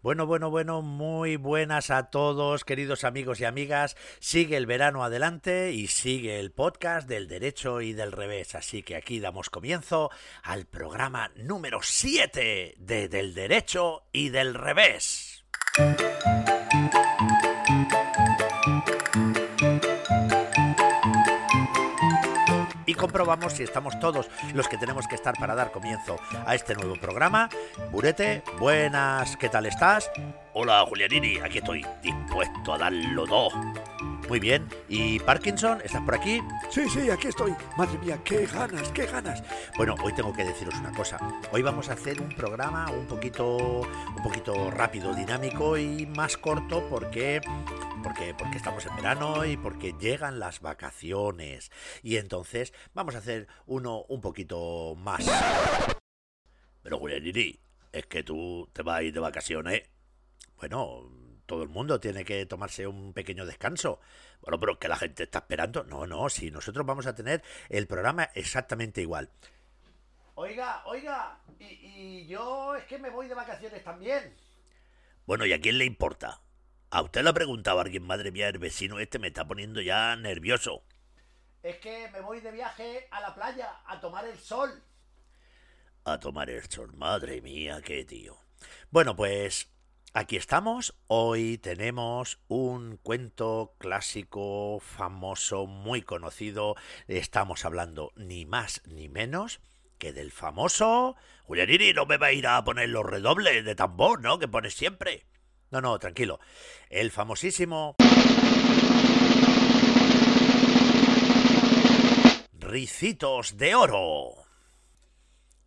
Bueno, bueno, bueno, muy buenas a todos, queridos amigos y amigas. Sigue el verano adelante y sigue el podcast del derecho y del revés. Así que aquí damos comienzo al programa número 7 de Del derecho y del revés. Y comprobamos si estamos todos los que tenemos que estar para dar comienzo a este nuevo programa. Burete, buenas, ¿qué tal estás? Hola Julianini, aquí estoy dispuesto a darlo todo. Muy bien. ¿Y Parkinson? ¿Estás por aquí? Sí, sí, aquí estoy. Madre mía, qué ganas, qué ganas. Bueno, hoy tengo que deciros una cosa. Hoy vamos a hacer un programa un poquito, un poquito rápido, dinámico y más corto porque porque, porque estamos en verano y porque llegan las vacaciones. Y entonces vamos a hacer uno un poquito más. Pero Julianini, es que tú te vas a ir de vacaciones. Bueno, todo el mundo tiene que tomarse un pequeño descanso. Bueno, pero que la gente está esperando. No, no, si nosotros vamos a tener el programa exactamente igual. Oiga, oiga, y, y yo es que me voy de vacaciones también. Bueno, ¿y a quién le importa? A usted le ha preguntado a alguien, madre mía, el vecino este me está poniendo ya nervioso. Es que me voy de viaje a la playa a tomar el sol. A tomar el sol, madre mía, qué tío. Bueno, pues aquí estamos. Hoy tenemos un cuento clásico, famoso, muy conocido. Estamos hablando ni más ni menos que del famoso... Julianini, no me va a ir a poner los redobles de tambor, ¿no? Que pones siempre. No, no, tranquilo. El famosísimo... Ricitos de Oro.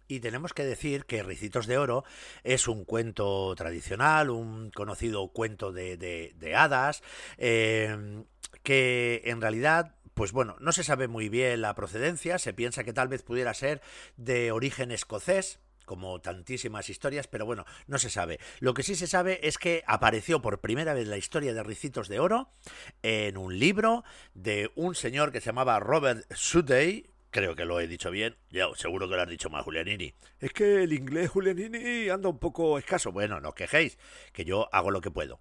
Y tenemos que decir que Ricitos de Oro es un cuento tradicional, un conocido cuento de, de, hadas, eh, que en realidad pues bueno, no se sabe muy bien la procedencia, se piensa que tal vez pudiera ser de origen escocés, como tantísimas historias, pero bueno, no se sabe. Lo que sí se sabe es que apareció por primera vez la historia de Ricitos de Oro en un libro de un señor que se llamaba Robert Sudey, Creo que lo he dicho bien. Ya, seguro que lo has dicho mal, Julianini. Es que el inglés, Julianini, anda un poco escaso. Bueno, no os quejéis, que yo hago lo que puedo.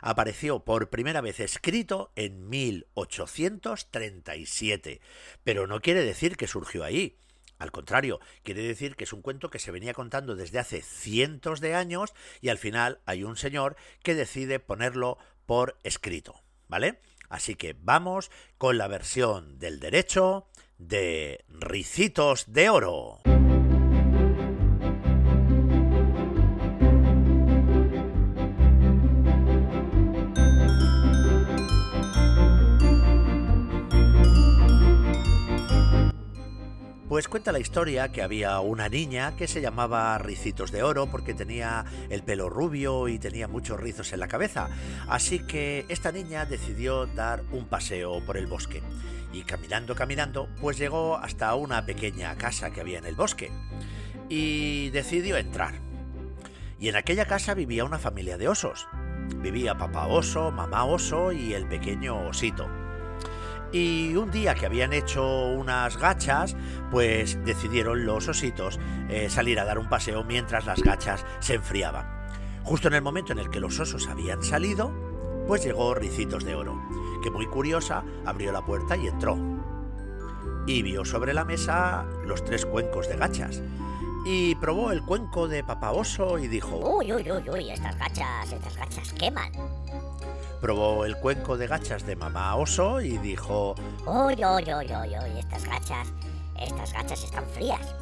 Apareció por primera vez escrito en 1837, pero no quiere decir que surgió ahí. Al contrario, quiere decir que es un cuento que se venía contando desde hace cientos de años y al final hay un señor que decide ponerlo por escrito, ¿vale? Así que vamos con la versión del derecho de Ricitos de Oro. Pues cuenta la historia que había una niña que se llamaba Ricitos de Oro porque tenía el pelo rubio y tenía muchos rizos en la cabeza. Así que esta niña decidió dar un paseo por el bosque. Y caminando, caminando, pues llegó hasta una pequeña casa que había en el bosque. Y decidió entrar. Y en aquella casa vivía una familia de osos. Vivía papá oso, mamá oso y el pequeño osito. Y un día que habían hecho unas gachas, pues decidieron los ositos eh, salir a dar un paseo mientras las gachas se enfriaban. Justo en el momento en el que los osos habían salido, pues llegó Ricitos de Oro, que muy curiosa abrió la puerta y entró. Y vio sobre la mesa los tres cuencos de gachas. Y probó el cuenco de papá oso y dijo... Uy, uy, uy, uy, estas gachas, estas gachas queman. Probó el cuenco de gachas de mamá oso y dijo... Uy, uy, uy, uy, uy, estas gachas, estas gachas están frías.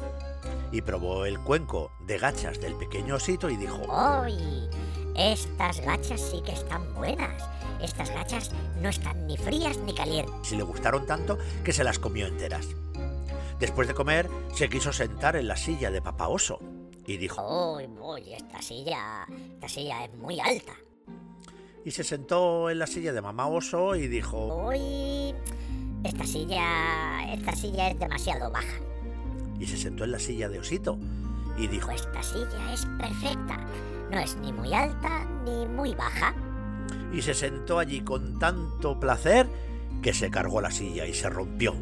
Y probó el cuenco de gachas del pequeño osito y dijo... Uy, estas gachas sí que están buenas. Estas gachas no están ni frías ni calientes. Si le gustaron tanto que se las comió enteras. Después de comer, se quiso sentar en la silla de papá oso y dijo... Uy, uy, esta silla, esta silla es muy alta y se sentó en la silla de mamá oso y dijo... Uy, esta silla... esta silla es demasiado baja. Y se sentó en la silla de osito y dijo... Esta silla es perfecta. No es ni muy alta ni muy baja. Y se sentó allí con tanto placer que se cargó la silla y se rompió.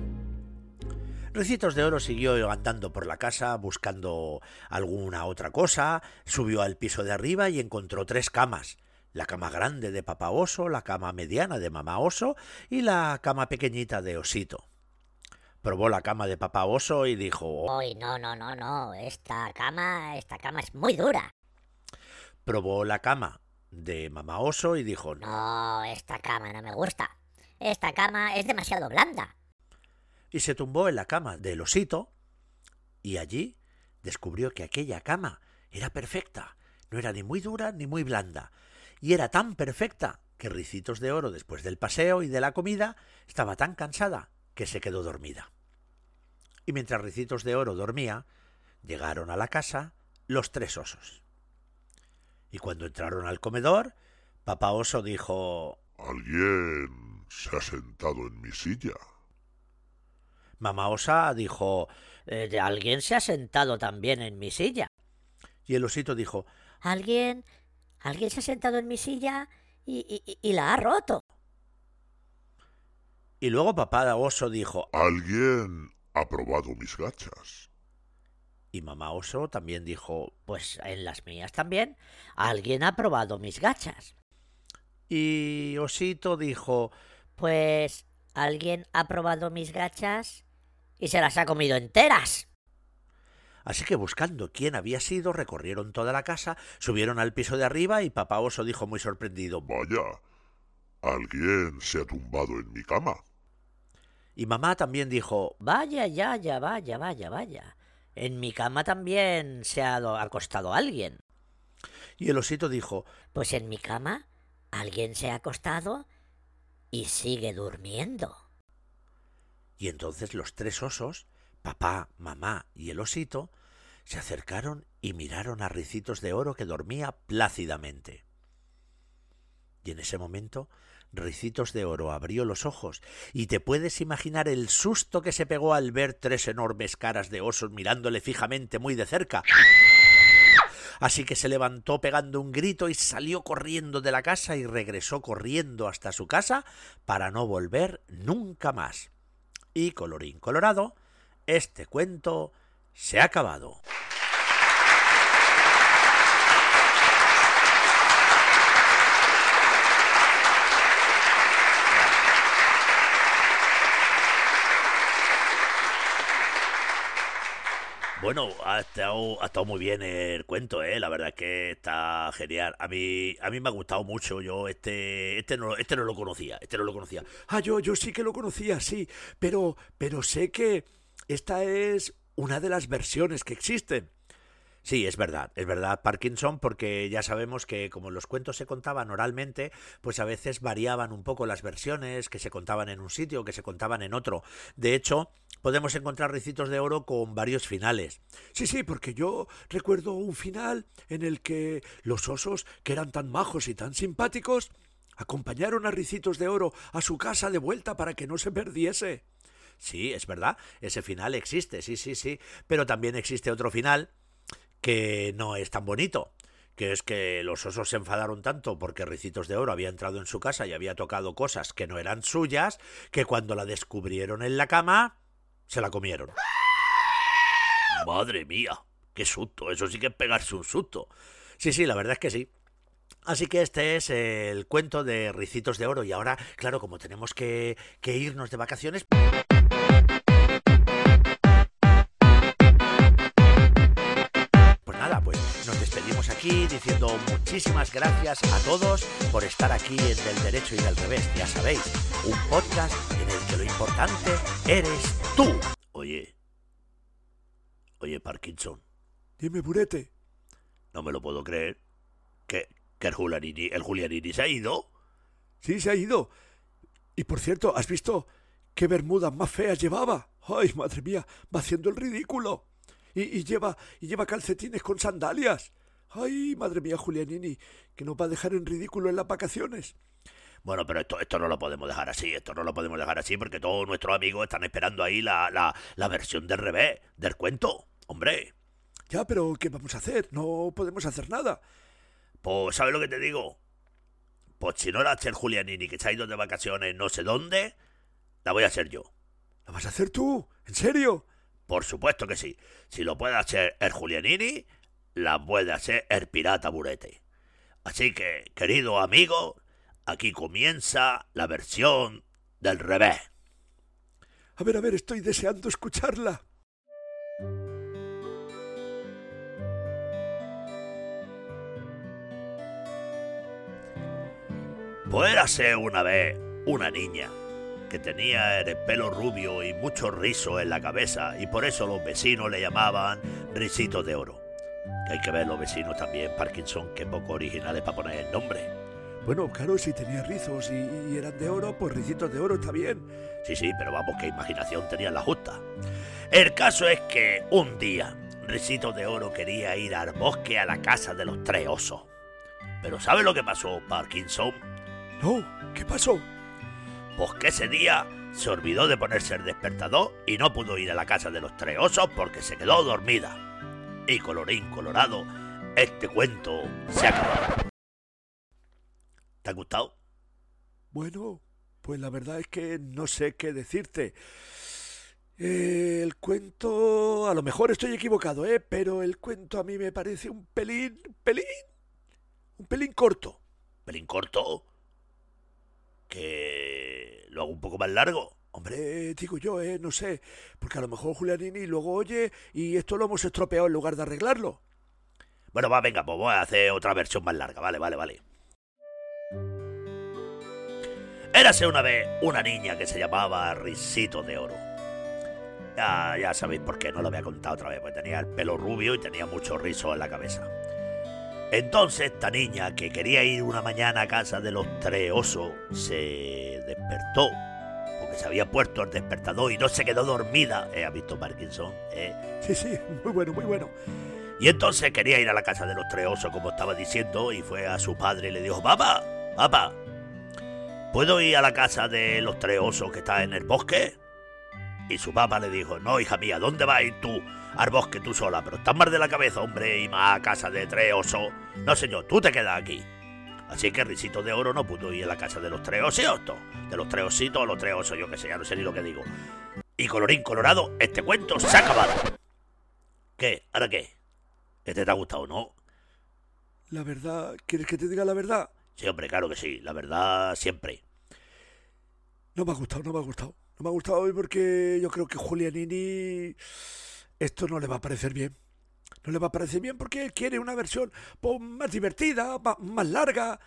Ricitos de Oro siguió andando por la casa buscando alguna otra cosa, subió al piso de arriba y encontró tres camas. La cama grande de papá oso, la cama mediana de mamá oso y la cama pequeñita de osito. Probó la cama de papá oso y dijo Uy, no, no, no, no. Esta cama, esta cama es muy dura. Probó la cama de mamá oso y dijo No, esta cama no me gusta. Esta cama es demasiado blanda y se tumbó en la cama del osito y allí descubrió que aquella cama era perfecta, no era ni muy dura ni muy blanda, y era tan perfecta que Ricitos de Oro, después del paseo y de la comida, estaba tan cansada que se quedó dormida. Y mientras Ricitos de Oro dormía, llegaron a la casa los tres osos. Y cuando entraron al comedor, papá oso dijo Alguien se ha sentado en mi silla. Mamá Osa dijo eh, Alguien se ha sentado también en mi silla. Y el osito dijo Alguien. Alguien se ha sentado en mi silla y, y, la ha roto. Y luego papá oso dijo Alguien ha probado mis gachas. Y mamá oso también dijo Pues en las mías también. Alguien ha probado mis gachas. Y osito dijo Pues alguien ha probado mis gachas y se las ha comido enteras. Así que buscando quién había sido, recorrieron toda la casa, subieron al piso de arriba y papá oso dijo muy sorprendido Vaya, alguien se ha tumbado en mi cama. Y mamá también dijo Vaya, ya, ya, vaya, vaya, vaya. En mi cama también se ha acostado alguien. Y el osito dijo Pues en mi cama alguien se ha acostado y sigue durmiendo. Y entonces los tres osos, papá, mamá y el osito, se acercaron y miraron a Ricitos de Oro que dormía plácidamente. Y en ese momento Ricitos de Oro abrió los ojos y te puedes imaginar el susto que se pegó al ver tres enormes caras de osos mirándole fijamente muy de cerca. Así que se levantó pegando un grito y salió corriendo de la casa y regresó corriendo hasta su casa para no volver nunca más. Y colorín colorado, este cuento se ha acabado. Bueno, ha estado, muy bien el cuento, ¿eh? La verdad es que está genial. A mí, a mí me ha gustado mucho. Yo este, este no, este no lo conocía, este no lo conocía. Ah, yo, yo sí que lo conocía, sí, pero, pero sé que esta es una de las versiones que existen. Sí, es verdad, es verdad, Parkinson, porque ya sabemos que como los cuentos se contaban oralmente, pues a veces variaban un poco las versiones, que se contaban en un sitio, que se contaban en otro. De hecho, podemos encontrar ricitos de oro con varios finales. Sí, sí, porque yo recuerdo un final en el que los osos, que eran tan majos y tan simpáticos, acompañaron a Ricitos de Oro a su casa de vuelta para que no se perdiese. Sí, es verdad, ese final existe, sí, sí, sí, pero también existe otro final que no es tan bonito que es que los osos se enfadaron tanto porque Ricitos de Oro había entrado en su casa y había tocado cosas que no eran suyas, que cuando la descubrieron en la cama, se la comieron. Madre mía, qué susto, eso sí que es pegarse un susto. Sí, sí, la verdad es que sí. Así que este es el cuento de Ricitos de Oro y ahora, claro, como tenemos que, que irnos de vacaciones... aquí diciendo muchísimas gracias a todos por estar aquí en Del Derecho y del Revés. Ya sabéis, un podcast en el que lo importante eres tú. Oye, oye Parkinson. Dime, Burete. No me lo puedo creer. ¿Que, que el, Julianini, el Julianini se ha ido? Sí, se ha ido. Y por cierto, ¿has visto qué bermudas más feas llevaba? Ay, madre mía, va haciendo el ridículo. Y, y, lleva y lleva calcetines con sandalias. Ay, madre mía, Julianini, que nos va a dejar en ridículo en las vacaciones. Bueno, pero esto, esto no lo podemos dejar así, esto no lo podemos dejar así porque todos nuestros amigos están esperando ahí la, la, la versión del revés, del cuento, hombre. Ya, pero ¿qué vamos a hacer? No podemos hacer nada. Pues, ¿sabes lo que te digo? Pues si no la hace el Julianini que se ha ido de vacaciones no sé dónde, la voy a hacer yo. ¿Lo vas a hacer tú? ¿En serio? Por supuesto que sí. Si lo puede hacer el Julianini, la puede hacer el pirata Burete. Así que, querido amigo, aquí comienza la versión del revés. A ver, a ver, estoy deseando escucharla. Pues ser una vez una niña que tenía el pelo rubio y mucho rizo en la cabeza y por eso los vecinos le llamaban Risitos de Oro. Que hay que ver los vecinos también, Parkinson, que poco originales para poner el nombre. Bueno, claro, si tenía rizos y, y eran de oro, pues ricitos de oro está bien. Sí, sí, pero vamos, qué imaginación tenía la justa. El caso es que un día, Ricitos de Oro quería ir al bosque a la casa de los tres osos. Pero ¿sabe lo que pasó, Parkinson? No, ¿qué pasó? Pues que ese día se olvidó de ponerse el despertador y no pudo ir a la casa de los tres osos porque se quedó dormida. Y colorín colorado, este cuento se acabó. ¿Te ha gustado? Bueno, pues la verdad es que no sé qué decirte. Eh, el cuento, a lo mejor estoy equivocado, ¿eh? Pero el cuento a mí me parece un pelín, pelín, un pelín corto. ¿Pelín corto? ¿Que lo hago un poco más largo? Hombre, digo yo, ¿eh? No sé, porque a lo mejor Julianini luego oye y esto lo hemos estropeado en lugar de arreglarlo. Bueno, va, venga, pues voy a hacer otra versión más larga, vale, vale, vale. Érase una vez una niña que se llamaba Risito de Oro. Ya, ya sabéis por qué, no lo voy a contar otra vez, porque tenía el pelo rubio y tenía mucho rizo en la cabeza. Entonces esta niña, que quería ir una mañana a casa de los tres osos, se despertó, se había puesto el despertador y no se quedó dormida. ¿Eh? ¿Ha visto Parkinson? ¿Eh? Sí, sí, muy bueno, muy bueno. Y entonces quería ir a la casa de los tres osos, como estaba diciendo, y fue a su padre y le dijo, papá, papá, ¿puedo ir a la casa de los tres osos que está en el bosque? Y su papá le dijo, no, hija mía, ¿dónde vas a ir tú al bosque tú sola? Pero estás mal de la cabeza, hombre, y más a casa de tres osos. No, señor, tú te quedas aquí. Así que Risito de Oro no pudo ir a la casa de los tres ositos. De los tres ositos o los tres osos, yo que sé, ya no sé ni lo que digo. Y colorín colorado, este cuento se ha acabado. ¿Qué? ¿Ahora qué? ¿Este te ha gustado, no? La verdad, ¿quieres que te diga la verdad? Sí, hombre, claro que sí. La verdad, siempre. No me ha gustado, no me ha gustado. No me ha gustado hoy porque yo creo que Julianini esto no le va a parecer bien. No le va a parecer bien porque él quiere una versión pues, más divertida, más, larga.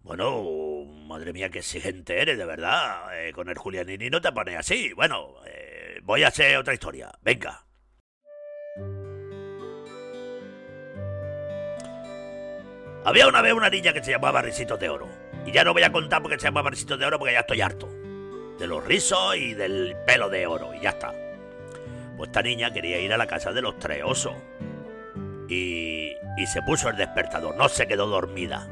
Bueno, madre mía, qué exigente eres, de verdad. Eh, con el Julianini no te pones así. Bueno, eh, voy a hacer otra historia. Venga. Había una vez una niña que se llamaba Risitos de Oro. Y ya no voy a contar porque se llamaba Risitos de Oro porque ya estoy harto. De los rizos y del pelo de oro. Y ya está. Pues esta niña quería ir a la casa de los tres osos. Y, y se puso el despertador. No se quedó dormida.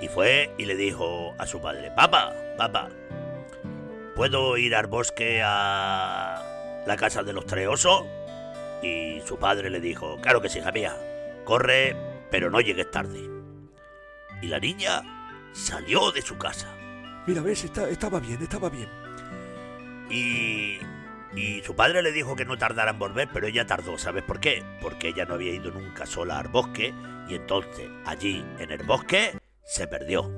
Y fue y le dijo a su padre, papá, papá, ¿puedo ir al bosque a la casa de los tres osos? Y su padre le dijo, claro que sí, hija mía, corre, pero no llegues tarde. Y la niña salió de su casa. Mira, ves, Está- estaba bien, estaba bien. Y, y su padre le dijo que no tardara en volver, pero ella tardó. ¿Sabes por qué? Porque ella no había ido nunca sola al bosque y entonces allí en el bosque se perdió.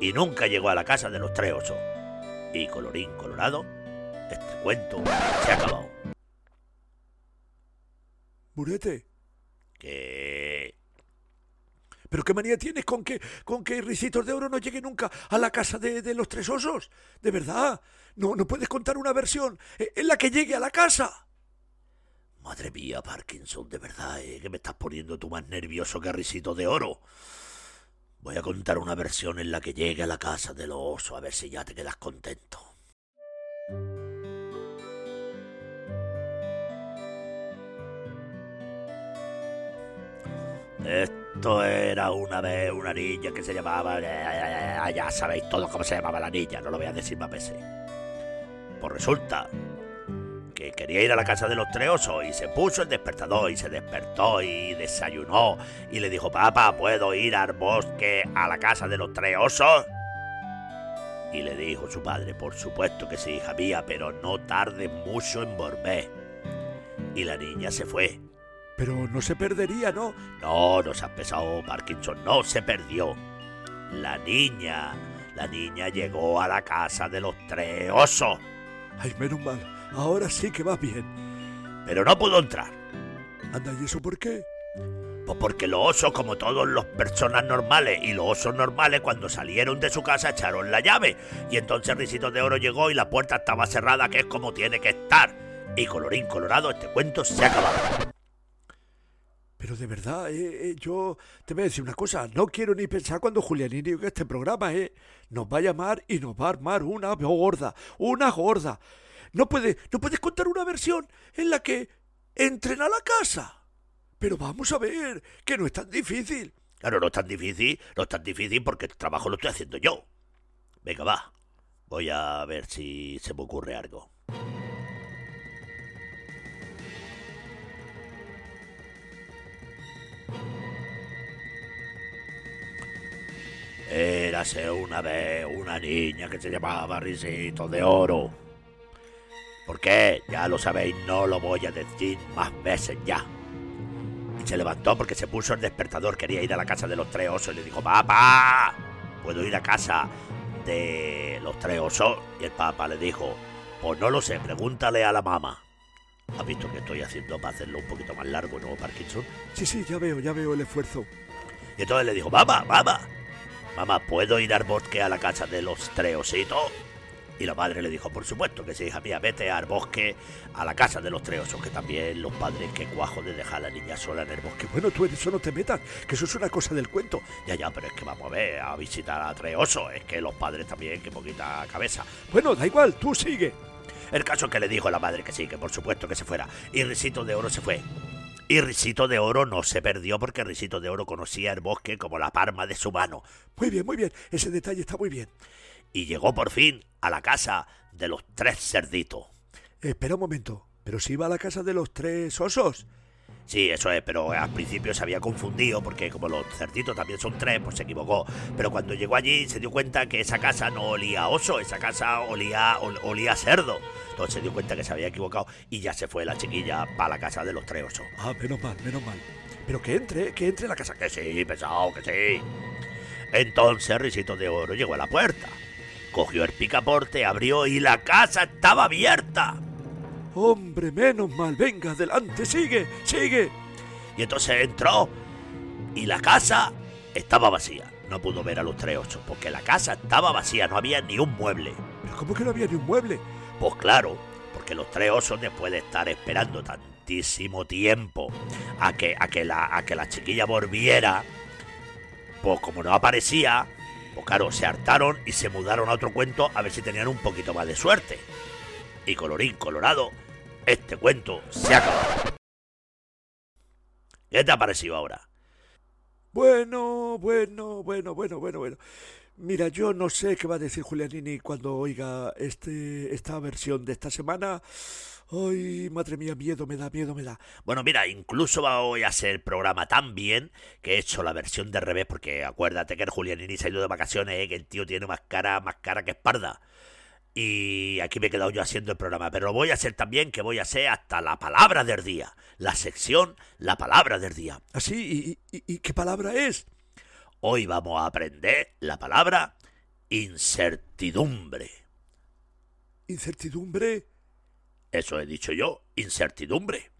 Y nunca llegó a la casa de los tres osos. Y colorín colorado, este cuento se ha acabado. Burete, Que... ¿pero qué manía tienes con que, con que Ricitos de Oro no llegue nunca a la casa de, de los tres osos? De verdad, no, no puedes contar una versión eh, en la que llegue a la casa. Madre mía, Parkinson, de verdad, ¿eh? que me estás poniendo tú más nervioso que risito de oro. Voy a contar una versión en la que llegue a la casa del oso, a ver si ya te quedas contento. Esto era una vez una niña que se llamaba... eh, Ya sabéis todo cómo se llamaba la niña, no lo voy a decir más veces. Pues resulta que quería ir a la casa de los tres osos y se puso el despertador y se despertó y desayunó y le dijo, papá, ¿puedo ir al bosque a la casa de los tres osos? Y le dijo su padre, por supuesto que sí, hija mía, pero no tardes mucho en volver. Y la niña se fue. Pero no se perdería, ¿no? No, no se ha pesado Parkinson, no se perdió. La niña, la niña llegó a la casa de los tres osos. Ay, menos mal. Ahora sí que va bien. Pero no pudo entrar. Anda, ¿y eso por qué? Pues porque los osos, como todas las personas normales, y los osos normales, cuando salieron de su casa, echaron la llave. Y entonces Risito de Oro llegó y la puerta estaba cerrada, que es como tiene que estar. Y colorín colorado, este cuento se ha acabado. Pero de verdad, eh, eh, yo te voy a decir una cosa, no quiero ni pensar cuando Julianini oiga este programa, eh, nos va a llamar y nos va a armar una gorda, una gorda. No puede, no puedes contar una versión en la que entren a la casa. Pero vamos a ver, que no es tan difícil. Claro, no es tan difícil, no es tan difícil porque el trabajo lo estoy haciendo yo. Venga, va. Voy a ver si se me ocurre algo. Érase una vez una niña que se llamaba Risito de Oro. ¿Por qué? Ya lo sabéis, no lo voy a decir más veces ya. Y se levantó porque se puso el despertador, quería ir a la casa de los tres osos y le dijo, papá, ¿puedo ir a casa de los tres osos? Y el papá le dijo, pues no lo sé, pregúntale a la mamá. ¿Has visto que estoy haciendo para hacerlo un poquito más largo, no, Parkinson? Sí, sí, ya veo, ya veo el esfuerzo. Y entonces le dijo, mamá, mamá, mamá, ¿puedo ir al bosque a la casa de los tres ositos? Y la madre le dijo, por supuesto que sí, hija mía, vete al bosque, a la casa de los tres osos, que también los padres que cuajo de dejar a la niña sola en el bosque. Bueno, tú en eso no te metas, que eso es una cosa del cuento. Ya, ya, pero es que vamos a ver, a visitar a tres osos, es que los padres también, que poquita cabeza. Bueno, da igual, tú sigue. El caso es que le dijo a la madre que sí, que por supuesto que se fuera. Y Risito de Oro se fue. Y Risito de Oro no se perdió porque Risito de Oro conocía el bosque como la palma de su mano. Muy bien, muy bien, ese detalle está muy bien. Y llegó por fin a la casa de los tres cerditos. Espera un momento, pero si iba a la casa de los tres osos. Sí, eso es, pero al principio se había confundido porque como los cerditos también son tres, pues se equivocó. Pero cuando llegó allí se dio cuenta que esa casa no olía a oso, esa casa olía, ol- olía a cerdo. Entonces se dio cuenta que se había equivocado y ya se fue la chiquilla para la casa de los tres osos. Ah, menos mal, menos mal. Pero que entre, que entre en la casa. Que sí, pesado, que sí. Entonces Risito de Oro llegó a la puerta. Cogió el picaporte, abrió y la casa estaba abierta. Hombre, menos mal, venga, adelante, sigue, sigue. Y entonces entró y la casa estaba vacía. No pudo ver a los tres osos porque la casa estaba vacía, no había ni un mueble. Pero ¿cómo que no había ni un mueble? Pues claro, porque los tres osos después de estar esperando tantísimo tiempo a que, a que, la, a que la chiquilla volviera, pues como no aparecía, pues claro, se hartaron y se mudaron a otro cuento a ver si tenían un poquito más de suerte. Y colorín colorado, este cuento se ha acabado. ¿Qué te ha parecido ahora? Bueno, bueno, bueno, bueno, bueno, bueno. Mira, yo no sé qué va a decir Julianini cuando oiga este, esta versión de esta semana. Ay, madre mía, miedo me da, miedo me da. Bueno, mira, incluso voy a hacer el programa tan bien que he hecho la versión de revés, porque acuérdate que el Julianini se ha ido de vacaciones, ¿eh? que el tío tiene más cara, más cara que espalda. Y aquí me he quedado yo haciendo el programa, pero lo voy a hacer también, que voy a hacer hasta la palabra del día. La sección, la palabra del día. ¿Así? ¿Y, y, y qué palabra es? Hoy vamos a aprender la palabra incertidumbre. ¿Incertidumbre? Eso he dicho yo, incertidumbre.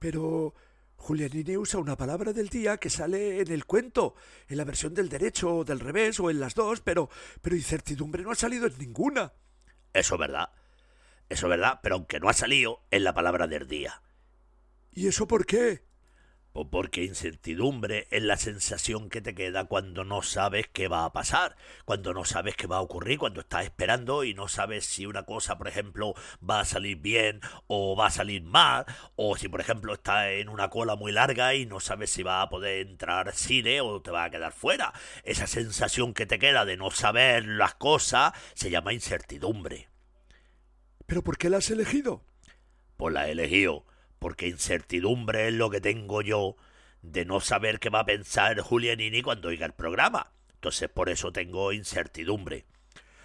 Pero Julianini usa una palabra del día que sale en el cuento, en la versión del derecho o del revés o en las dos, pero, pero incertidumbre no ha salido en ninguna. Eso es verdad. Eso es verdad, pero aunque no ha salido, es la palabra del día. ¿Y eso por qué? Pues porque incertidumbre es la sensación que te queda cuando no sabes qué va a pasar, cuando no sabes qué va a ocurrir, cuando estás esperando y no sabes si una cosa, por ejemplo, va a salir bien o va a salir mal, o si, por ejemplo, estás en una cola muy larga y no sabes si va a poder entrar cine o te va a quedar fuera. Esa sensación que te queda de no saber las cosas se llama incertidumbre. ¿Pero por qué la has elegido? Pues la he elegido porque incertidumbre es lo que tengo yo de no saber qué va a pensar Julianini cuando oiga el programa. Entonces por eso tengo incertidumbre.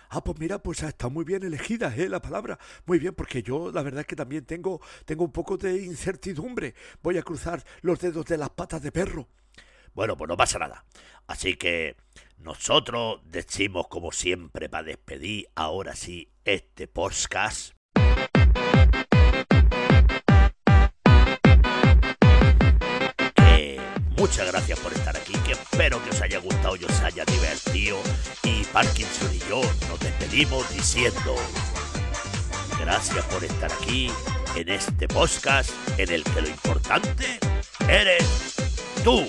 Ah, pues mira, pues está muy bien elegida, ¿eh? La palabra. Muy bien, porque yo la verdad es que también tengo, tengo un poco de incertidumbre. Voy a cruzar los dedos de las patas de perro. Bueno, pues no pasa nada. Así que nosotros decimos como siempre para despedir ahora sí este podcast. Muchas gracias por estar aquí, que espero que os haya gustado y os haya divertido. Y Parkinson y yo nos despedimos diciendo gracias por estar aquí en este podcast en el que lo importante eres tú.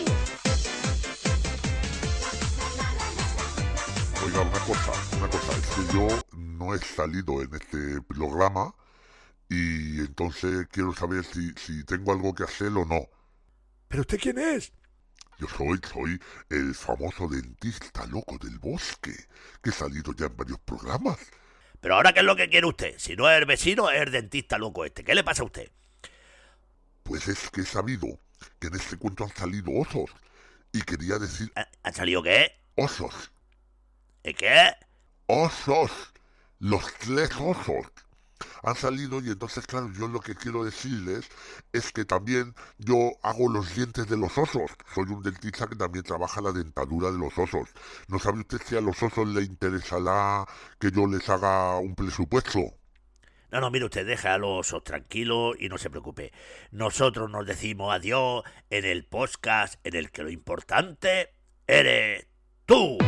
Oiga, una cosa, una cosa, es que yo no he salido en este programa y entonces quiero saber si, si tengo algo que hacer o no. ¿Pero usted quién es? Yo soy, soy el famoso dentista loco del bosque, que he salido ya en varios programas. Pero ahora, ¿qué es lo que quiere usted? Si no es el vecino, es el dentista loco este. ¿Qué le pasa a usted? Pues es que he sabido que en este cuento han salido osos. Y quería decir ¿Ha, ha salido qué? osos. ¿Eh, ¿Qué? Osos. Los tres osos. Han salido y entonces, claro, yo lo que quiero decirles es que también yo hago los dientes de los osos. Soy un dentista que también trabaja la dentadura de los osos. ¿No sabe usted si a los osos le interesará que yo les haga un presupuesto? No, no, mire usted, deja a los osos tranquilos y no se preocupe. Nosotros nos decimos adiós en el podcast en el que lo importante eres tú.